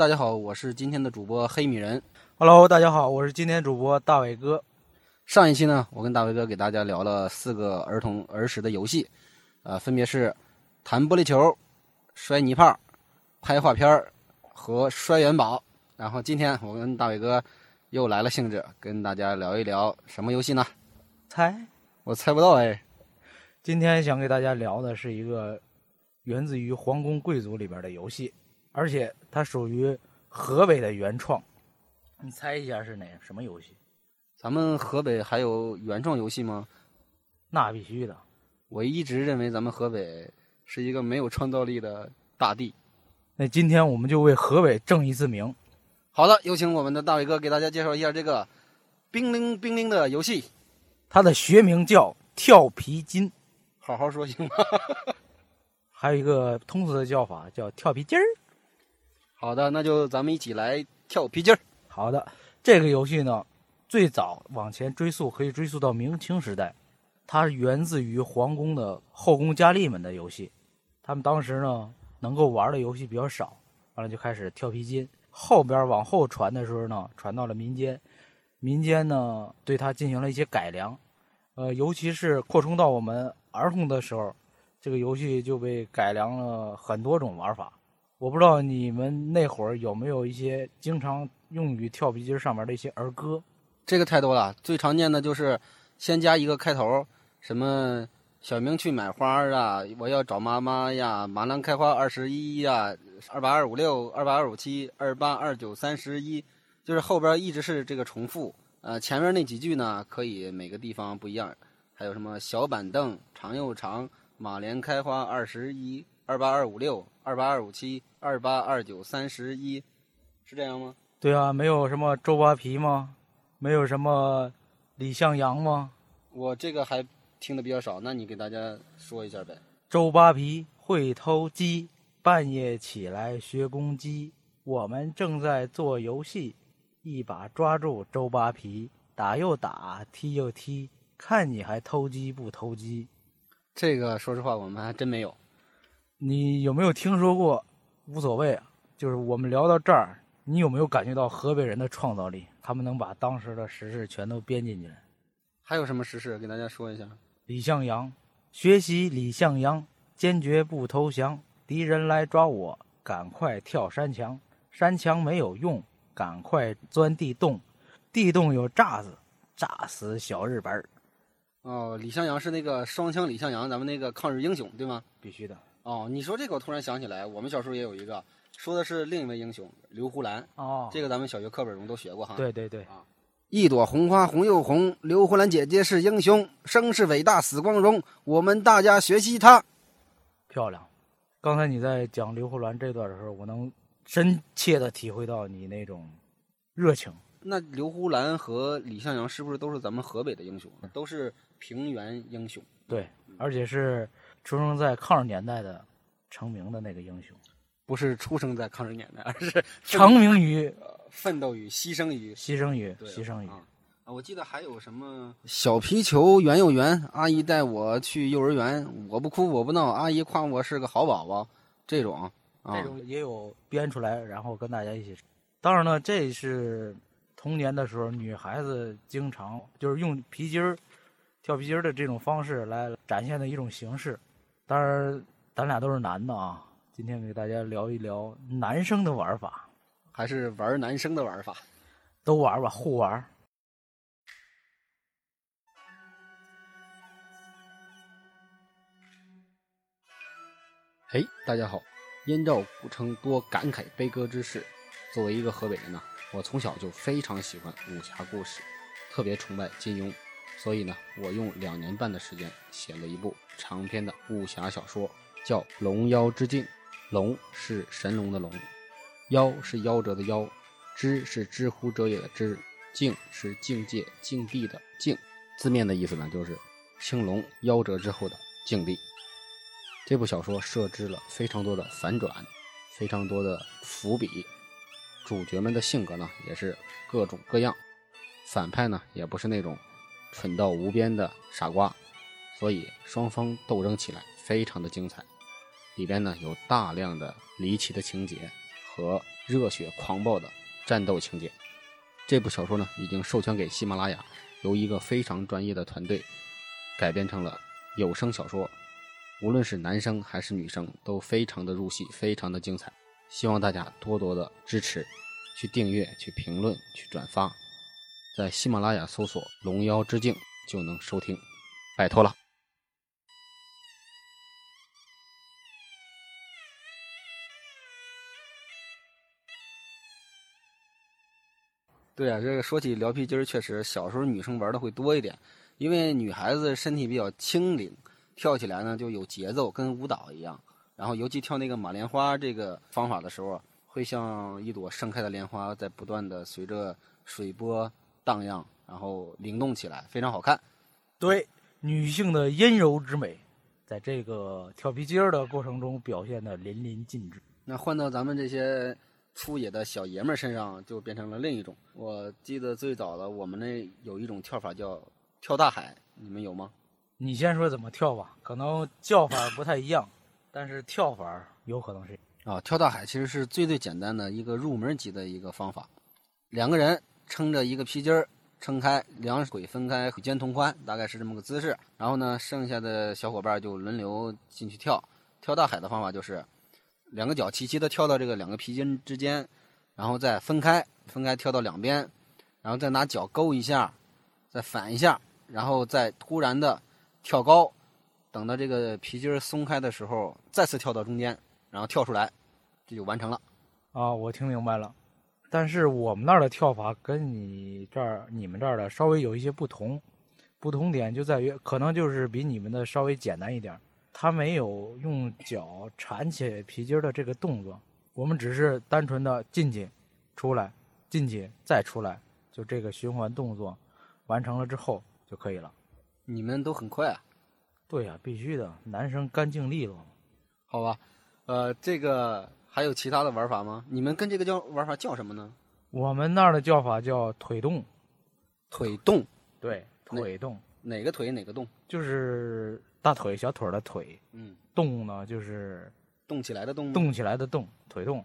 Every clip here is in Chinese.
大家好，我是今天的主播黑米人。Hello，大家好，我是今天主播大伟哥。上一期呢，我跟大伟哥给大家聊了四个儿童儿时的游戏，呃，分别是弹玻璃球、摔泥炮、拍画片儿和摔元宝。然后今天我跟大伟哥又来了兴致，跟大家聊一聊什么游戏呢？猜，我猜不到哎。今天想给大家聊的是一个源自于皇宫贵族里边的游戏，而且它属于河北的原创。你猜一下是哪什么游戏？咱们河北还有原创游戏吗？那必须的。我一直认为咱们河北是一个没有创造力的大地。那今天我们就为河北正一次名。好的，有请我们的大伟哥给大家介绍一下这个冰灵冰灵的游戏。它的学名叫跳皮筋，好好说行吗？还有一个通俗的叫法叫跳皮筋儿。好的，那就咱们一起来跳皮筋儿。好的，这个游戏呢，最早往前追溯可以追溯到明清时代，它源自于皇宫的后宫佳丽们的游戏。他们当时呢能够玩的游戏比较少，完了就开始跳皮筋。后边往后传的时候呢，传到了民间，民间呢对它进行了一些改良，呃，尤其是扩充到我们儿童的时候，这个游戏就被改良了很多种玩法。我不知道你们那会儿有没有一些经常用于跳皮筋上面的一些儿歌？这个太多了，最常见的就是先加一个开头，什么小明去买花啊，我要找妈妈呀，马兰开花二十一呀，二八二五六，二八二五七，二八二九三十一，就是后边一直是这个重复。呃，前面那几句呢，可以每个地方不一样。还有什么小板凳长又长，马莲开花二十一，二八二五六，二八二五七，二八二九三十一，是这样吗？对啊，没有什么周扒皮吗？没有什么李向阳吗？我这个还听的比较少，那你给大家说一下呗。周扒皮会偷鸡，半夜起来学公鸡。我们正在做游戏，一把抓住周扒皮，打又打，踢又踢，看你还偷鸡不偷鸡。这个说实话，我们还真没有。你有没有听说过？无所谓，就是我们聊到这儿，你有没有感觉到河北人的创造力？他们能把当时的时事全都编进去。还有什么实事给大家说一下？李向阳，学习李向阳，坚决不投降。敌人来抓我，赶快跳山墙。山墙没有用，赶快钻地洞。地洞有炸子，炸死小日本儿。哦，李向阳是那个双枪李向阳，咱们那个抗日英雄对吗？必须的。哦，你说这个，我突然想起来，我们小时候也有一个，说的是另一位英雄刘胡兰。哦，这个咱们小学课本中都学过哈。对对对。一朵红花红又红，刘胡兰姐姐是英雄，生是伟大死光荣，我们大家学习她。漂亮。刚才你在讲刘胡兰这段的时候，我能深切的体会到你那种热情。那刘胡兰和李向阳是不是都是咱们河北的英雄？都是平原英雄。对，而且是出生在抗日年代的成名的那个英雄，不是出生在抗日年代，而是成名于奋斗于牺牲于牺牲于牺牲于。啊，我记得还有什么小皮球圆又圆，阿姨带我去幼儿园，我不哭我不闹，阿姨夸我是个好宝宝，这种啊，这种也有编出来，然后跟大家一起。当然呢，这是童年的时候女孩子经常就是用皮筋儿、跳皮筋儿的这种方式来展现的一种形式。当然，咱俩都是男的啊，今天给大家聊一聊男生的玩法，还是玩男生的玩法，都玩吧，互玩。嘿，大家好！燕赵古城多感慨悲歌之事。作为一个河北人呢，我从小就非常喜欢武侠故事，特别崇拜金庸。所以呢，我用两年半的时间写了一部长篇的武侠小说，叫《龙妖之境》。龙是神龙的龙，妖是夭折的夭，知是知乎者也的知，境是境界境地的境。字面的意思呢，就是青龙夭折之后的境地。这部小说设置了非常多的反转，非常多的伏笔，主角们的性格呢也是各种各样，反派呢也不是那种蠢到无边的傻瓜，所以双方斗争起来非常的精彩。里边呢有大量的离奇的情节和热血狂暴的战斗情节。这部小说呢，已经授权给喜马拉雅，由一个非常专业的团队改编成了有声小说。无论是男生还是女生，都非常的入戏，非常的精彩。希望大家多多的支持，去订阅、去评论、去转发，在喜马拉雅搜索“龙妖之境”就能收听。拜托了。对啊，这个说起撩皮筋儿，确实小时候女生玩的会多一点，因为女孩子身体比较轻灵，跳起来呢就有节奏，跟舞蹈一样。然后尤其跳那个马莲花这个方法的时候，会像一朵盛开的莲花，在不断的随着水波荡漾，然后灵动起来，非常好看。对，女性的阴柔之美，在这个跳皮筋儿的过程中表现的淋漓尽致。那换到咱们这些粗野的小爷们儿身上，就变成了另一种。我记得最早的我们那有一种跳法叫跳大海，你们有吗？你先说怎么跳吧，可能叫法不太一样，但是跳法有可能是。啊，跳大海其实是最最简单的一个入门级的一个方法。两个人撑着一个皮筋儿，撑开，两腿分开，与肩同宽，大概是这么个姿势。然后呢，剩下的小伙伴就轮流进去跳。跳大海的方法就是，两个脚齐齐的跳到这个两个皮筋之间，然后再分开，分开跳到两边，然后再拿脚勾一下，再反一下，然后再突然的跳高，等到这个皮筋松开的时候，再次跳到中间，然后跳出来，这就完成了。啊，我听明白了。但是我们那儿的跳法跟你这儿、你们这儿的稍微有一些不同，不同点就在于，可能就是比你们的稍微简单一点儿。他没有用脚缠起皮筋儿的这个动作，我们只是单纯的进去、出来、进去再出来，就这个循环动作完成了之后就可以了。你们都很快啊，对呀、必须的，男生干净利落。好吧？呃，这个还有其他的玩法吗？你们跟这个叫玩法叫什么呢？我们那儿的叫法叫腿动，腿动，对，腿动哪个腿哪个动？就是大腿、小腿儿的腿，嗯，动呢就是动起来的动吗。动起来的动，腿动。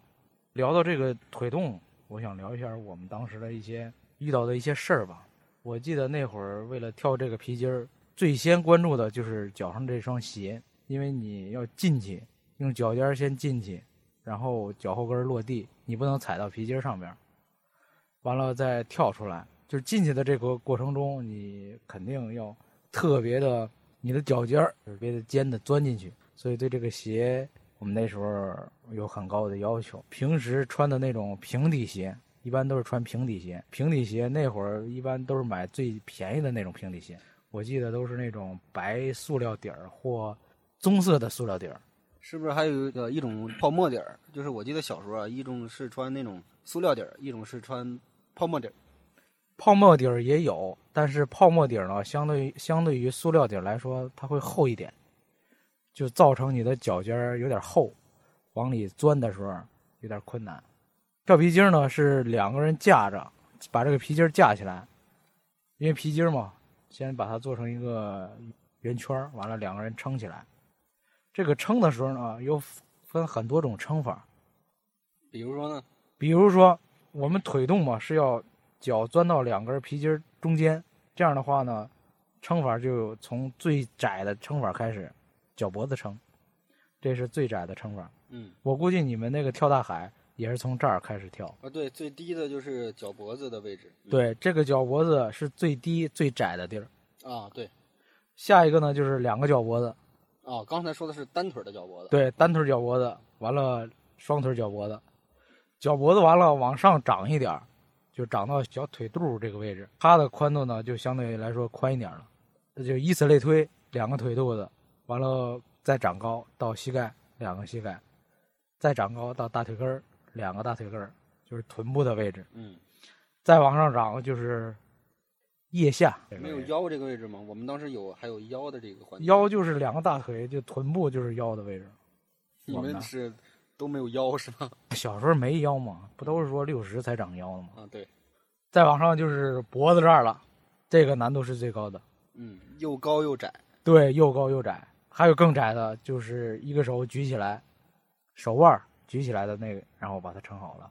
聊到这个腿动，我想聊一下我们当时的一些遇到的一些事儿吧。我记得那会儿为了跳这个皮筋儿，最先关注的就是脚上这双鞋，因为你要进去，用脚尖儿先进去，然后脚后跟落地，你不能踩到皮筋上边，完了再跳出来。就是进去的这个过程中，你肯定要特别的，你的脚尖儿特别的尖的钻进去，所以对这个鞋，我们那时候有很高的要求。平时穿的那种平底鞋，一般都是穿平底鞋。平底鞋那会儿一般都是买最便宜的那种平底鞋，我记得都是那种白塑料底儿或棕色的塑料底儿。是不是还有一个一种泡沫底儿？就是我记得小时候啊，一种是穿那种塑料底儿，一种是穿泡沫底儿。泡沫底儿也有，但是泡沫底儿呢，相对相对于塑料底儿来说，它会厚一点，就造成你的脚尖儿有点厚，往里钻的时候有点困难。跳皮筋儿呢是两个人架着，把这个皮筋儿架起来，因为皮筋儿嘛，先把它做成一个圆圈儿，完了两个人撑起来。这个撑的时候呢，有分很多种撑法，比如说呢，比如说我们腿动嘛，是要脚钻到两根皮筋中间，这样的话呢，撑法就从最窄的撑法开始，脚脖子撑，这是最窄的撑法。嗯，我估计你们那个跳大海也是从这儿开始跳。啊，对，最低的就是脚脖子的位置。嗯对，这个脚脖子是最低最窄的地儿。啊，对，下一个呢就是两个脚脖子，啊，刚才说的是单腿的脚脖子。对，单腿脚脖子，完了双腿脚脖子，脚脖子完了往上长一点儿，就长到小腿肚这个位置，它的宽度呢就相对来说宽一点了。那就以此类推，两个腿肚子，完了再长高到膝盖，两个膝盖，再长高到大腿根儿，两个大腿根儿，就是臀部的位置，嗯，再往上长就是腋下。没有腰这个位置吗？我们当时有还有腰的这个环节。腰就是两个大腿，就臀部就是腰的位置。你我们是都没有腰是吗？小时候没腰嘛，不都是说六十才长腰的吗？啊，对，再往上就是脖子这儿了，这个难度是最高的。嗯，又高又窄。对，又高又窄，还有更窄的，就是一个手举起来，手腕儿举起来的那个，然后把它撑好了，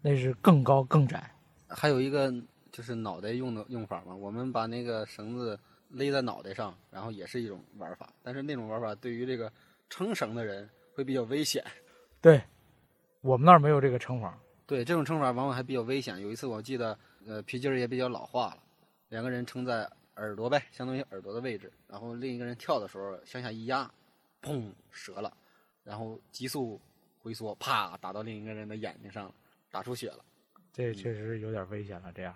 那是更高更窄。还有一个就是脑袋用的用法嘛，我们把那个绳子勒在脑袋上，然后也是一种玩法，但是那种玩法对于这个撑绳的人会比较危险。对，我们那儿没有这个撑法。对，这种撑法往往还比较危险。有一次我记得，呃，皮筋儿也比较老化了，两个人撑在耳朵呗，相当于耳朵的位置，然后另一个人跳的时候向下一压，砰，折了，然后急速回缩，啪，打到另一个人的眼睛上了，打出血了。这确实有点危险了。这样，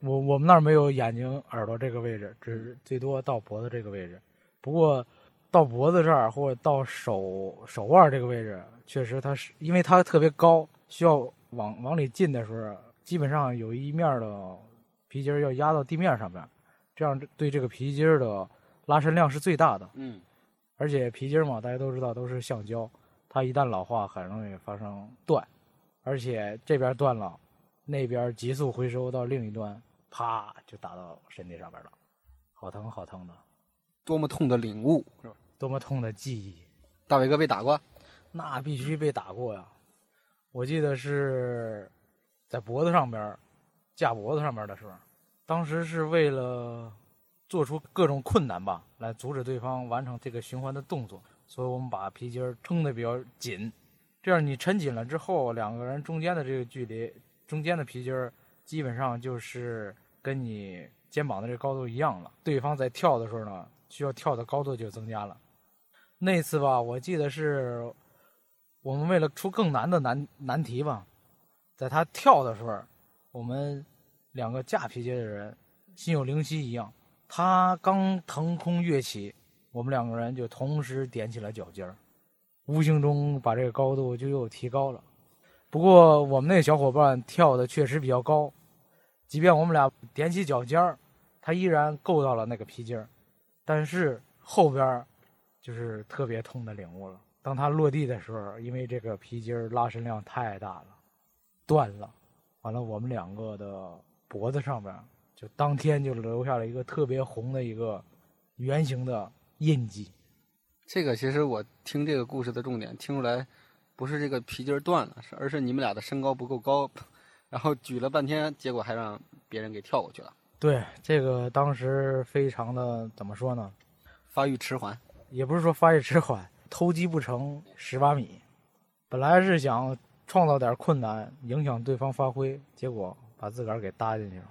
我我们那儿没有眼睛、耳朵这个位置，只是最多到脖子这个位置。不过，到脖子这儿或者到手手腕这个位置，确实它是因为它特别高，需要往往里进的时候，基本上有一面的皮筋儿要压到地面上边，这样对这个皮筋儿的拉伸量是最大的。嗯，而且皮筋儿嘛，大家都知道都是橡胶，它一旦老化很容易发生断，而且这边断了，那边急速回收到另一端，啪就打到身体上边了，好疼好疼的，多么痛的领悟，是吧？多么痛的记忆。大伟哥被打过？那必须被打过呀！我记得是在脖子上边架脖子上边的时候，当时是为了做出各种困难吧，来阻止对方完成这个循环的动作，所以我们把皮筋撑得比较紧，这样你抻紧了之后，两个人中间的这个距离，中间的皮筋基本上就是跟你肩膀的这高度一样了。对方在跳的时候呢，需要跳的高度就增加了。那次吧，我记得是我们为了出更难的难难题吧，在他跳的时候，我们两个架皮筋的人心有灵犀一样，他刚腾空跃起，我们两个人就同时踮起了脚尖儿，无形中把这个高度就又提高了。不过我们那小伙伴跳的确实比较高，即便我们俩踮起脚尖儿，他依然够到了那个皮筋儿，但是后边。就是特别痛的领悟了。当他落地的时候，因为这个皮筋拉伸量太大了，断了。完了，我们两个的脖子上面就当天就留下了一个特别红的一个圆形的印记。这个其实我听这个故事的重点听出来，不是这个皮筋断了，是而是你们俩的身高不够高，然后举了半天，结果还让别人给跳过去了。对，这个当时非常的怎么说呢？发育迟缓。也不是说发育迟缓，偷鸡不成蚀把米。本来是想创造点困难，影响对方发挥，结果把自个儿给搭进去了。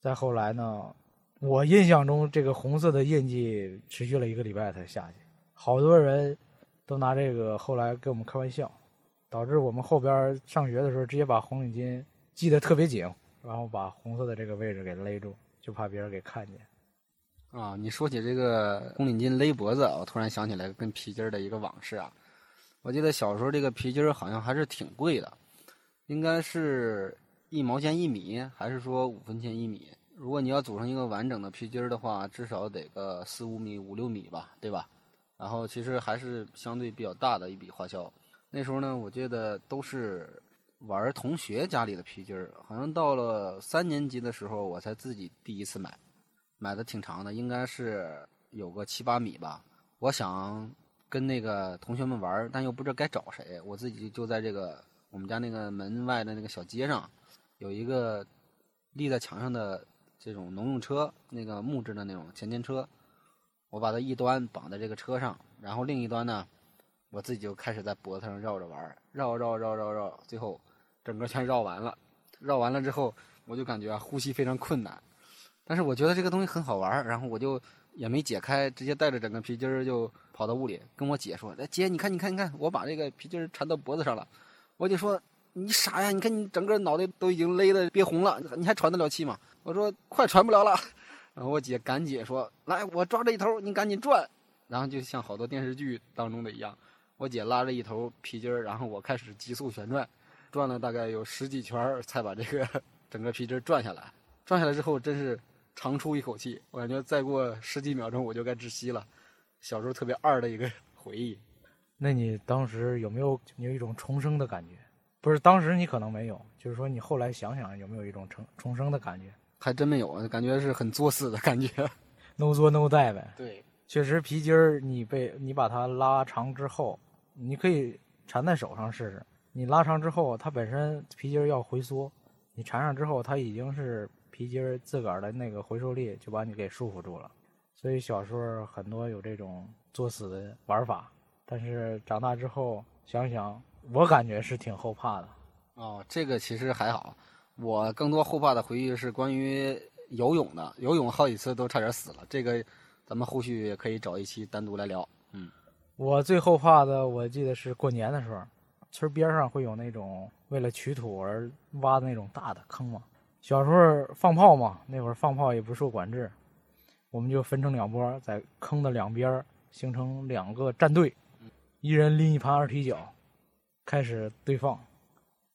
再后来呢，我印象中这个红色的印记持续了一个礼拜才下去，好多人都拿这个后来跟我们开玩笑，导致我们后边上学的时候直接把红领巾系得特别紧，然后把红色的这个位置给勒住，就怕别人给看见。啊，你说起这个红领巾勒脖子，我突然想起来跟皮筋的一个往事啊。我记得小时候这个皮筋好像还是挺贵的，应该是一毛钱一米，还是说五分钱一米？如果你要组成一个完整的皮筋儿的话，至少得个四五米、五六米吧，对吧？然后其实还是相对比较大的一笔花销。那时候呢，我记得都是玩同学家里的皮筋好像到了三年级的时候，我才自己第一次买。买的挺长的，应该是有个七八米吧。我想跟那个同学们玩，但又不知道该找谁。我自己就在这个我们家那个门外的那个小街上，有一个立在墙上的这种农用车，那个木质的那种前颠车。我把它一端绑在这个车上，然后另一端呢，我自己就开始在脖子上绕着玩，绕绕绕绕绕，最后整个全绕完了。绕完了之后，我就感觉呼吸非常困难。但是我觉得这个东西很好玩，然后我就也没解开，直接带着整个皮筋儿就跑到屋里，跟我姐说：“来，姐，你看，你看，你看，我把这个皮筋儿缠到脖子上了。”我姐说：“你傻呀？你看你整个脑袋都已经勒得憋红了，你还喘得了气吗？”我说：“快喘不了了。”然后我姐赶紧说：“来，我抓着一头，你赶紧转。”然后就像好多电视剧当中的一样，我姐拉着一头皮筋儿，然后我开始急速旋转，转了大概有十几圈才把这个 整个皮筋儿转下来。转下来之后，真是。长出一口气，我感觉再过十几秒钟我就该窒息了。小时候特别二的一个 回忆。那你当时有没有有一种重生的感觉？不是，当时你可能没有，就是说你后来想想有没有一种重重生的感觉？还真没有，感觉是很作死的感觉。no 作 no die 呗。对，确实皮筋儿，你被你把它拉长之后，你可以缠在手上试试。你拉长之后，它本身皮筋要回缩，你缠上之后，它已经是皮筋自个儿的那个回收力就把你给束缚住了。所以小时候很多有这种作死的玩法，但是长大之后想想，我感觉是挺后怕的。哦，这个其实还好，我更多后怕的回忆是关于游泳的，游泳好几次都差点死了。这个咱们后续可以找一期单独来聊。我最后怕的，我记得是过年的时候，村边上会有那种为了取土而挖的那种大的坑嘛。小时候放炮嘛，那会儿放炮也不受管制，我们就分成两拨，在坑的两边形成两个战队，一人拎一盘二踢脚，开始对放。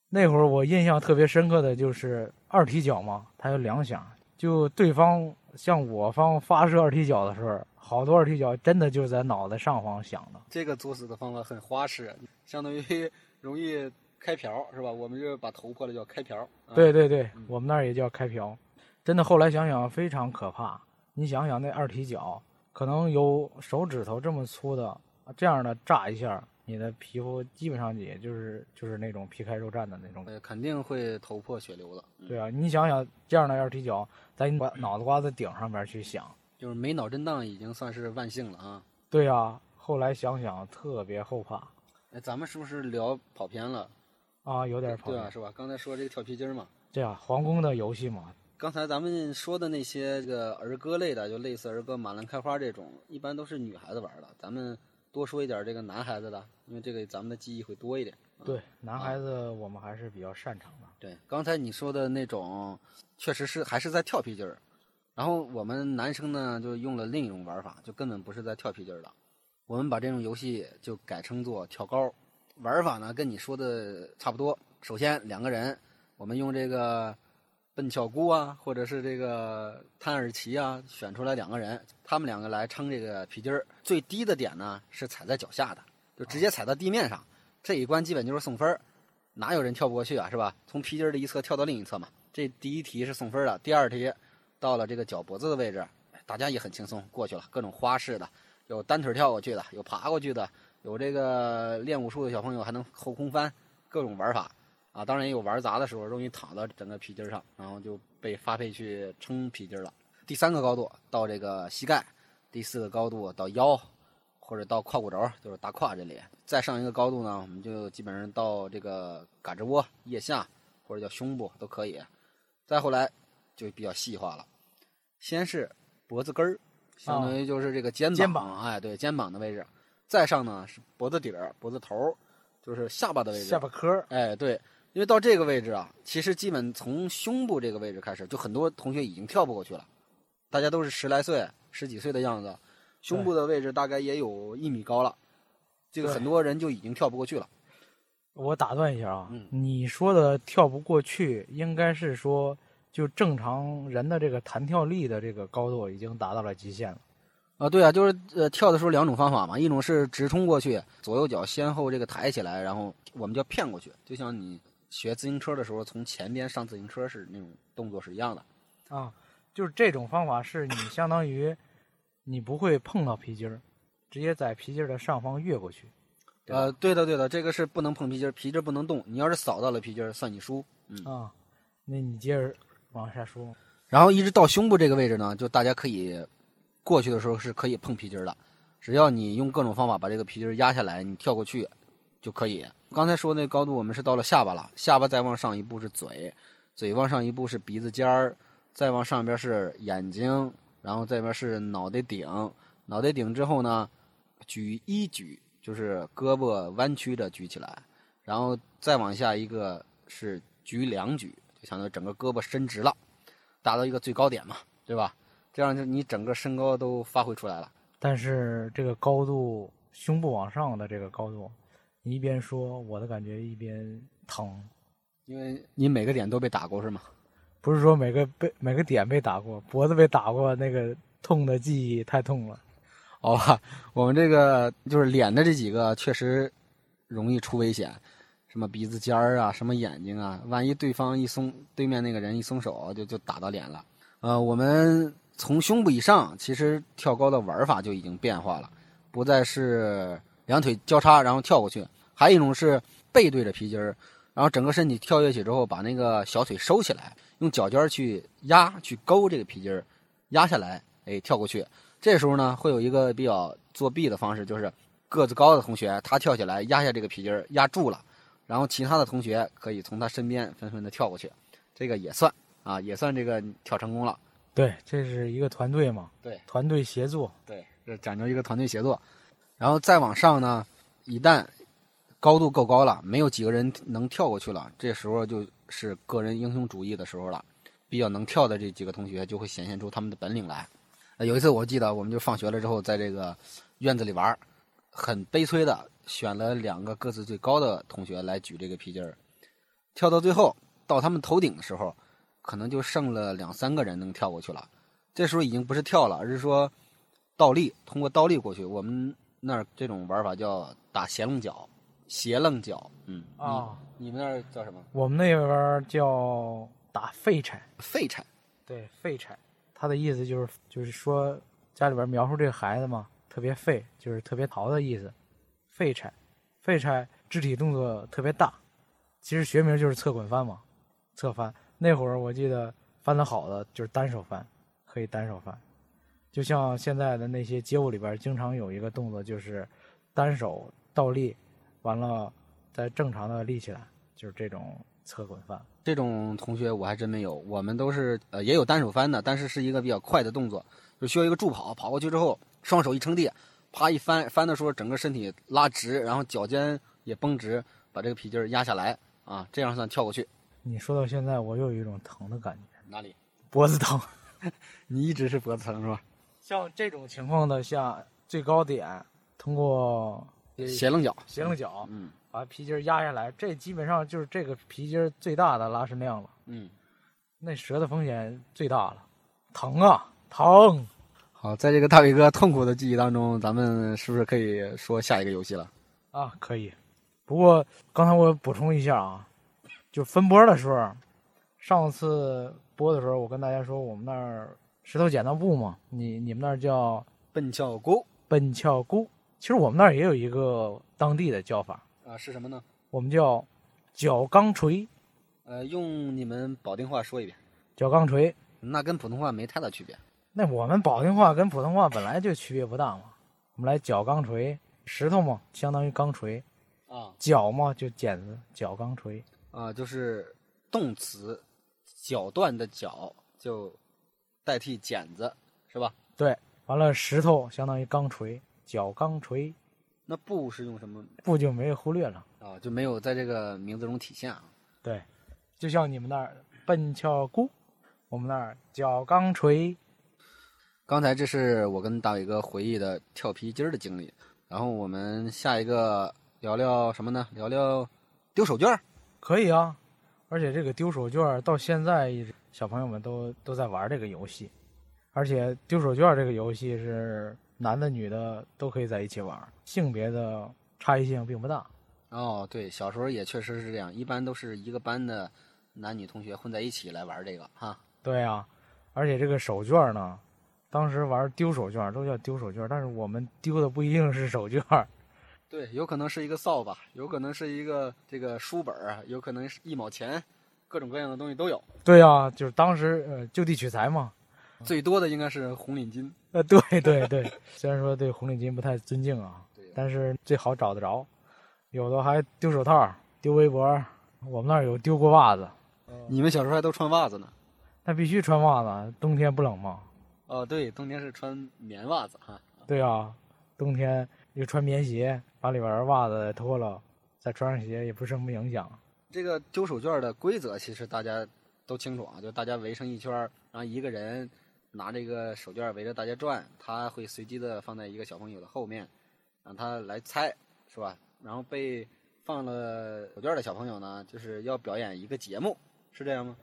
那会儿我印象特别深刻的就是二踢脚嘛，它有两响，就对方向我方发射二踢脚的时候，好多二踢脚真的就是在脑袋上方响的。这个作死的方法很花式，相当于容易开瓢是吧？我们这把头破了叫开瓢。啊对对对，我们那儿也叫开瓢。真的，后来想想非常可怕。你想想那二踢脚，可能有手指头这么粗的，这样的炸一下，你的皮肤基本上也就是就是那种皮开肉绽的那种。呃，肯定会头破血流的。嗯对啊，你想想这样的二踢脚，在你脑子瓜子顶上边去响，就是没脑震荡已经算是万幸了啊。对啊，后来想想特别后怕哎，咱们是不是聊跑偏了？啊，有点跑对啊，偏。是吧？刚才说这个跳皮筋儿嘛，对啊皇宫的游戏嘛，刚才咱们说的那些这个儿歌类的，就类似儿歌《马兰开花》这种，一般都是女孩子玩的。咱们多说一点这个男孩子的，因为这个咱们的记忆会多一点。对男孩子我们还是比较擅长的。对，刚才你说的那种，确实是还是在跳皮筋儿。然后我们男生呢，就用了另一种玩法，就根本不是在跳皮筋儿了。我们把这种游戏就改称作跳高。玩法呢，跟你说的差不多。首先两个人，我们用这个笨巧姑啊，或者是这个探耳旗啊，选出来两个人，他们两个来撑这个皮筋儿。最低的点呢是踩在脚下的，就直接踩到地面上。这一关基本就是送分儿。哪有人跳不过去啊，是吧？从皮筋儿的一侧跳到另一侧嘛。这第一题是送分的，第二题到了这个脚脖子的位置，大家也很轻松过去了，各种花式的，有单腿跳过去的，有爬过去的，有这个练武术的小朋友还能后空翻，各种玩法啊。当然也有玩砸的时候，容易躺到整个皮筋上，然后就被发配去撑皮筋了。第三个高度到这个膝盖，第四个高度到腰，或者到胯骨轴，就是大胯这里。再上一个高度呢，我们就基本上到这个胳肢窝、腋下或者叫胸部都可以。再后来就比较细化了，先是脖子根儿，相当于就是这个肩膀，肩膀哎，对，肩膀的位置。再上呢是脖子底儿、脖子头儿，就是下巴的位置。下巴颏儿哎，对，因为到这个位置啊，其实基本从胸部这个位置开始，就很多同学已经跳不过去了。大家都是十来岁、十几岁的样子，胸部的位置大概也有一米高了，这个很多人就已经跳不过去了。我打断一下啊，嗯你说的跳不过去，应该是说就正常人的这个弹跳力的这个高度已经达到了极限了。啊，对啊，就是呃，跳的时候两种方法嘛，一种是直冲过去，左右脚先后这个抬起来，然后我们叫骗过去，就像你学自行车的时候从前边上自行车是那种动作是一样的。啊，就是这种方法是你相当于你不会碰到皮筋儿，直接在皮筋儿的上方越过去。呃，对的对的，这个是不能碰皮筋儿，皮筋儿不能动，你要是扫到了皮筋儿，算你输。嗯。啊，那你接着往下说。然后一直到胸部这个位置呢，就大家可以过去的时候是可以碰皮筋儿的，只要你用各种方法把这个皮筋儿压下来，你跳过去就可以。刚才说那高度，我们是到了下巴了，下巴再往上一步是嘴，嘴往上一步是鼻子尖儿，再往上边是眼睛，然后这边是脑袋顶，脑袋顶之后呢，举一举就是胳膊弯曲着举起来，然后再往下一个是举两举，就相当于整个胳膊伸直了。达到一个最高点嘛，对吧？这样就你整个身高都发挥出来了。但是这个高度，胸部往上的这个高度，你一边说，我的感觉一边疼。因为你每个点都被打过是吗？不是说每个被每个点被打过，脖子被打过，那个痛的记忆太痛了。好吧，我们这个就是脸的这几个确实容易出危险，什么鼻子尖儿啊，什么眼睛啊，万一对方一松，对面那个人一松手，就就打到脸了。呃，我们从胸部以上，其实跳高的玩法就已经变化了，不再是两腿交叉然后跳过去，还有一种是背对着皮筋儿，然后整个身体跳跃起之后，把那个小腿收起来，用脚尖去压、去勾这个皮筋儿，压下来，哎，跳过去。这时候呢，会有一个比较作弊的方式，就是个子高的同学他跳起来压下这个皮筋儿，压住了，然后其他的同学可以从他身边纷纷的跳过去，这个也算啊，也算这个跳成功了。对，这是一个团队嘛，对，团队协作，对，这讲究一个团队协作。然后再往上呢，一旦高度够高了，没有几个人能跳过去了，这时候就是个人英雄主义的时候了。比较能跳的这几个同学就会显现出他们的本领来。呃有一次我记得，我们就放学了之后，在这个院子里玩，很悲催的选了两个个子最高的同学来举这个皮筋儿，跳到最后到他们头顶的时候，可能就剩了两三个人能跳过去了。这时候已经不是跳了，而是说倒立，通过倒立过去。我们那儿这种玩法叫打斜楞脚，斜楞脚，嗯啊，你你们那儿叫什么？我们那边叫打废柴，废柴。对，废柴，他的意思就是就是说家里边描述这个孩子嘛，特别废，就是特别淘的意思。废柴，废柴肢体动作特别大，其实学名就是侧滚翻嘛，侧翻。那会儿我记得翻得好的就是单手翻，可以单手翻。就像现在的那些街舞里边，经常有一个动作就是单手倒立，完了再正常的立起来，就是这种侧滚翻。这种同学我还真没有，我们都是呃也有单手翻的，但是是一个比较快的动作，就需要一个助跑，跑过去之后双手一撑地，啪一翻，翻的时候整个身体拉直，然后脚尖也绷直，把这个皮筋儿压下来啊，这样算跳过去。你说到现在，我又有一种疼的感觉，哪里？脖子疼。你一直是脖子疼是吧？像这种情况的下最高点，通过斜棱角，斜棱角嗯把皮筋儿压下来，这基本上就是这个皮筋儿最大的拉伸量了。嗯。那折的风险最大了，疼啊，疼！好，在这个大伟哥痛苦的记忆当中，咱们是不是可以说下一个游戏了？啊，可以。不过刚才我补充一下啊，就分波的时候，上次播的时候，我跟大家说我们那儿石头剪刀布嘛，你你们那儿叫笨翘沟奔翘箍，其实我们那儿也有一个当地的叫法，啊，是什么呢？我们叫脚钢锤。呃，用你们保定话说一遍，脚钢锤，那跟普通话没太大区别。那我们保定话跟普通话本来就区别不大嘛。我们来脚钢锤，石头嘛，相当于钢锤；啊脚嘛，就剪子，脚钢锤。啊，就是动词绞断的绞就代替剪子，是吧？对，完了石头相当于钢锤，脚钢锤，那布是用什么布就没有忽略了。啊？就没有在这个名字中体现啊。对，就像你们那儿笨巧姑，我们那儿脚钢锤。刚才这是我跟大伟哥回忆的跳皮筋儿的经历，然后我们下一个聊聊什么呢？聊聊丢手绢儿。可以啊，而且这个丢手绢儿到现在一直小朋友们都都在玩这个游戏，而且丢手绢儿这个游戏是男的女的都可以在一起玩，性别的差异性并不大。哦，对，小时候也确实是这样，一般都是一个班的男女同学混在一起来玩这个哈。对呀、而且这个手绢儿呢，当时玩丢手绢都叫丢手绢，但是我们丢的不一定是手绢儿，对，有可能是一个扫把，有可能是一个这个书本儿啊，有可能是一毛钱，各种各样的东西都有。对呀、就是当时呃就地取材嘛。最多的应该是红领巾。呃，对对对，虽然说对红领巾不太尊敬 啊，但是最好找得着。有的还丢手套、丢围脖，我们那儿有丢过袜子，你们小时候还都穿袜子呢？那必须穿袜子，冬天不冷吗？哦，对，冬天是穿棉袜子哈。对啊，冬天又穿棉鞋，把里边儿袜子脱了，再穿上鞋也不是什么影响。这个丢手绢的规则其实大家都清楚啊，就大家围成一圈儿，然后一个人拿这个手绢围着大家转，他会随机的放在一个小朋友的后面，让他来猜，是吧？然后被放了手绢的小朋友呢，就是要表演一个节目，是这样吗？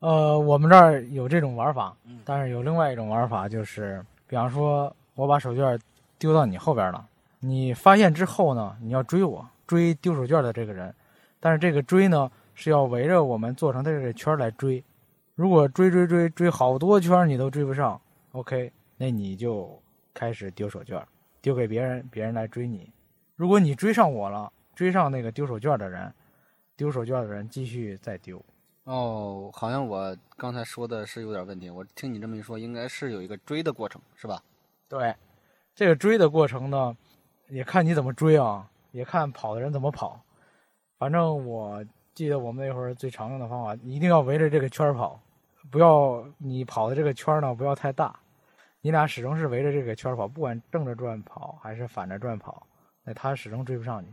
呃，我们这儿有这种玩法，嗯但是有另外一种玩法，就是比方说我把手绢丢到你后边了，你发现之后呢，你要追我，追丢手绢的这个人，但是这个追呢是要围着我们做成的这个圈来追，如果追追追追好多圈你都追不上，OK，那你就开始丢手绢，丢给别人，别人来追你。如果你追上我了，追上那个丢手绢的人，丢手绢的人继续再丢。哦，好像我刚才说的是有点问题。我听你这么一说，应该是有一个追的过程，是吧？对，这个追的过程呢，也看你怎么追啊，也看跑的人怎么跑。反正我记得我们那会儿最常用的方法，一定要围着这个圈跑，不要你跑的这个圈呢不要太大，你俩始终是围着这个圈跑，不管正着转跑还是反着转跑，那他始终追不上你。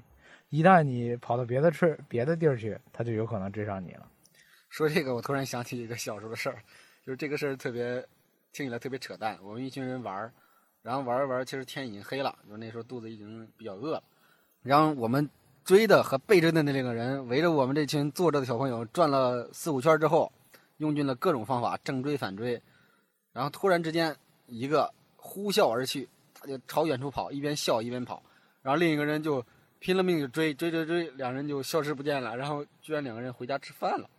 一旦你跑到别的去别的地儿去，他就有可能追上你了。说这个，我突然想起一个小时候的事儿，就是这个事儿特别听起来特别扯淡。我们一群人玩儿，然后玩儿玩儿，其实天已经黑了，就那时候肚子已经比较饿了。然后我们追的和被追的那两个人围着我们这群坐着的小朋友转了四五圈之后，用尽了各种方法正追反追，然后突然之间一个呼啸而去，他就朝远处跑，一边笑一边跑，然后另一个人就拼了命就追追追追，两人就消失不见了。然后居然两个人回家吃饭了。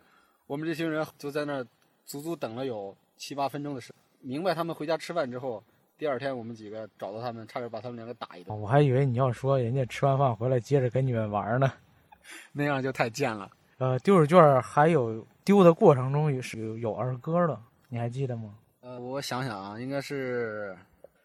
我们这群人就在那儿足足等了有七八分钟的时间，明白他们回家吃饭之后，第二天我们几个找到他们，差点把他们两个打一顿。我还以为你要说人家吃完饭回来接着跟你们玩呢，那样就太贱了。呃，丢手绢还有丢的过程中是有有儿歌的，你还记得吗？呃，我想想啊，应该是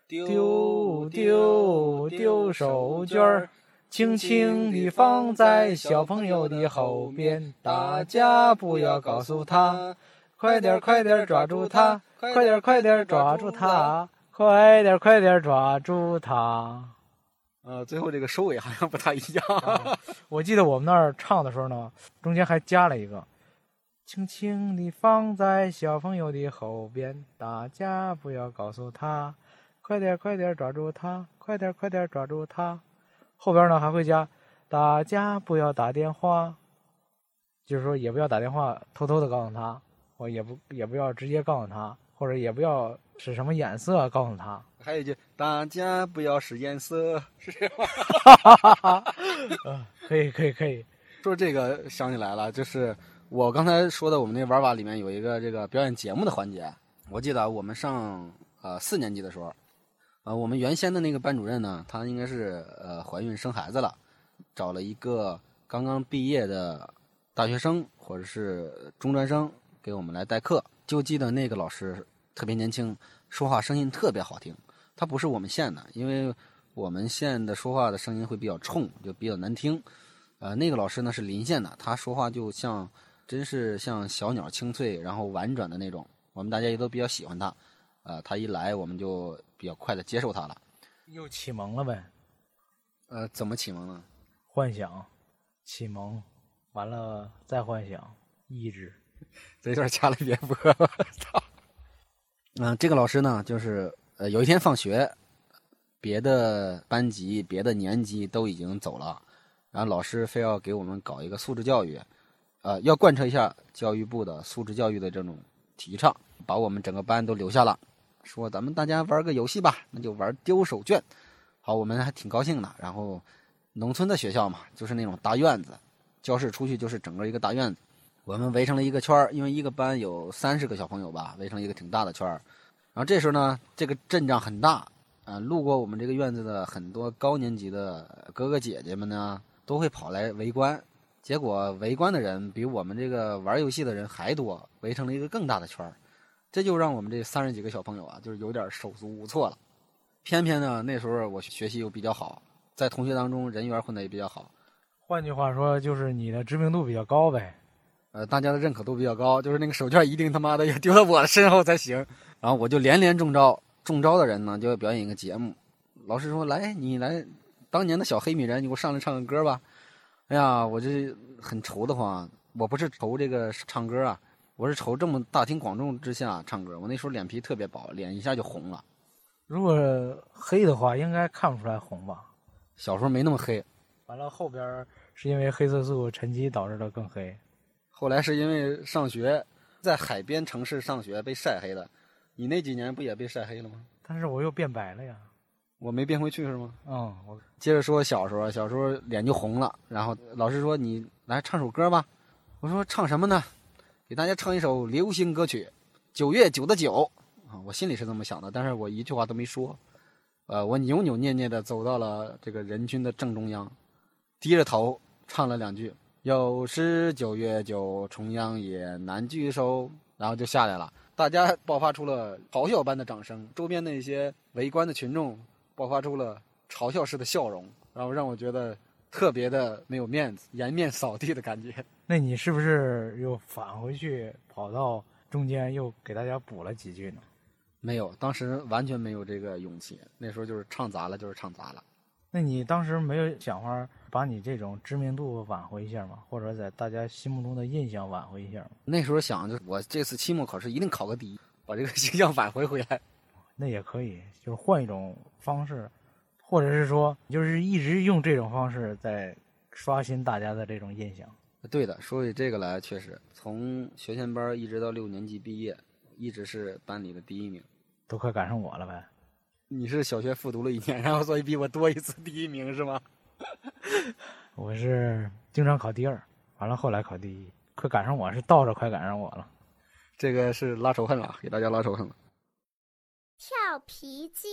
丢丢丢手绢儿。轻轻地放在小朋友的后边，大家不要告诉他，快点快点抓住他，快点快点抓住他，快点快点抓住他。呃，最后这个收尾好像不太一样。我记得我们那儿唱的时候呢，中间还加了一个，轻轻地放在小朋友的后边，大家不要告诉他，快点快点抓住他，快点快点抓住他。后边呢还会加，大家不要打电话，就是说也不要打电话，偷偷的告诉他，我也不也不要直接告诉他，或者也不要使什么眼色告诉他。还有一句，大家不要使眼色，是这样吗？嗯，可以可以可以。说这个想起来了，就是我刚才说的，我们那玩法里面有一个这个表演节目的环节。我记得我们上呃四年级的时候。呃，我们原先的那个班主任呢，她应该是呃怀孕生孩子了，找了一个刚刚毕业的大学生或者是中专生给我们来代课。就记得那个老师特别年轻，说话声音特别好听。他不是我们县的，因为我们县的说话的声音会比较冲，就比较难听。呃，那个老师呢是临县的，他说话就像真是像小鸟清脆，然后婉转的那种。我们大家也都比较喜欢他。呃，他一来我们就。比较快的接受他了，又启蒙了呗？呃，怎么启蒙呢？幻想，启蒙，完了再幻想，意志。这段掐了别播，我操！嗯，这个老师呢，就是呃，有一天放学，别的班级、别的年级都已经走了，然后老师非要给我们搞一个素质教育，呃，要贯彻一下教育部的素质教育的这种提倡，把我们整个班都留下了。说咱们大家玩个游戏吧，那就玩丢手绢。好，我们还挺高兴的。然后，农村的学校嘛，就是那种大院子，教室出去就是整个一个大院子。我们围成了一个圈儿，因为一个班有三十个小朋友吧，围成一个挺大的圈儿。然后这时候呢，这个阵仗很大，啊，路过我们这个院子的很多高年级的哥哥姐姐们呢，都会跑来围观。结果围观的人比我们这个玩游戏的人还多，围成了一个更大的圈儿。这就让我们这三十几个小朋友啊，就是有点手足无措了。偏偏呢，那时候我学习又比较好，在同学当中人缘混得也比较好。换句话说，就是你的知名度比较高呗。呃，大家的认可度比较高，就是那个手绢一定他妈的要丢到我的身后才行。然后我就连连中招，中招的人呢就要表演一个节目。老师说：“来，你来，当年的小黑米人，你给我上来唱个歌吧。”哎呀，我这很愁得慌。我不是愁这个唱歌啊。我是瞅这么大庭广众之下唱歌，我那时候脸皮特别薄，脸一下就红了。如果黑的话，应该看不出来红吧？小时候没那么黑。完了后边是因为黑色素沉积导致的更黑。后来是因为上学在海边城市上学被晒黑的。你那几年不也被晒黑了吗？但是我又变白了呀。我没变回去是吗？嗯。我接着说小时候，小时候脸就红了，然后老师说你来唱首歌吧。我说唱什么呢？给大家唱一首流行歌曲《九月九的九》啊，我心里是这么想的，但是我一句话都没说。呃，我扭扭捏捏的走到了这个人群的正中央，低着头唱了两句。有时九月九，重阳夜，难聚首。然后就下来了，大家爆发出了咆哮般的掌声，周边那些围观的群众爆发出了嘲笑式的笑容，然后让我觉得特别的没有面子，颜面扫地的感觉。那你是不是又返回去跑到中间又给大家补了几句呢？没有，当时完全没有这个勇气。那时候就是唱砸了，就是唱砸了。那你当时没有想法把你这种知名度挽回一下吗？或者在大家心目中的印象挽回一下吗？那时候想着，我这次期末考试一定考个第一，把这个形象挽回回来。那也可以，就是换一种方式，或者是说，就是一直用这种方式在刷新大家的这种印象。对的，说起这个来，确实从学前班一直到六年级毕业，一直是班里的第一名，都快赶上我了呗。你是小学复读了一年，然后所以比我多一次第一名是吗？我是经常考第二，完了后来考第一，快赶上我是倒着快赶上我了。这个是拉仇恨了，给大家拉仇恨了。跳皮筋。